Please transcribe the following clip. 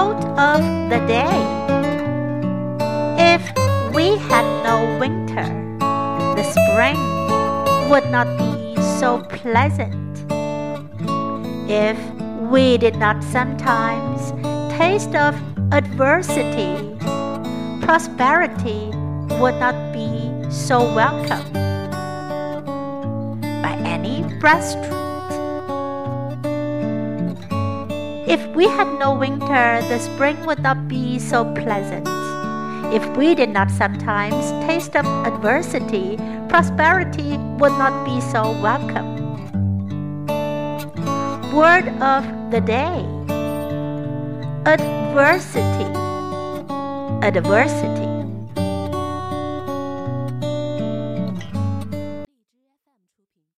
Quote of the day If we had no winter, the spring would not be so pleasant. If we did not sometimes taste of adversity, prosperity would not be so welcome by Anne Bradstreet. If we had no winter, the spring would not be so pleasant. If we did not sometimes taste of adversity, prosperity would not be so welcome. Word of the day Adversity. Adversity.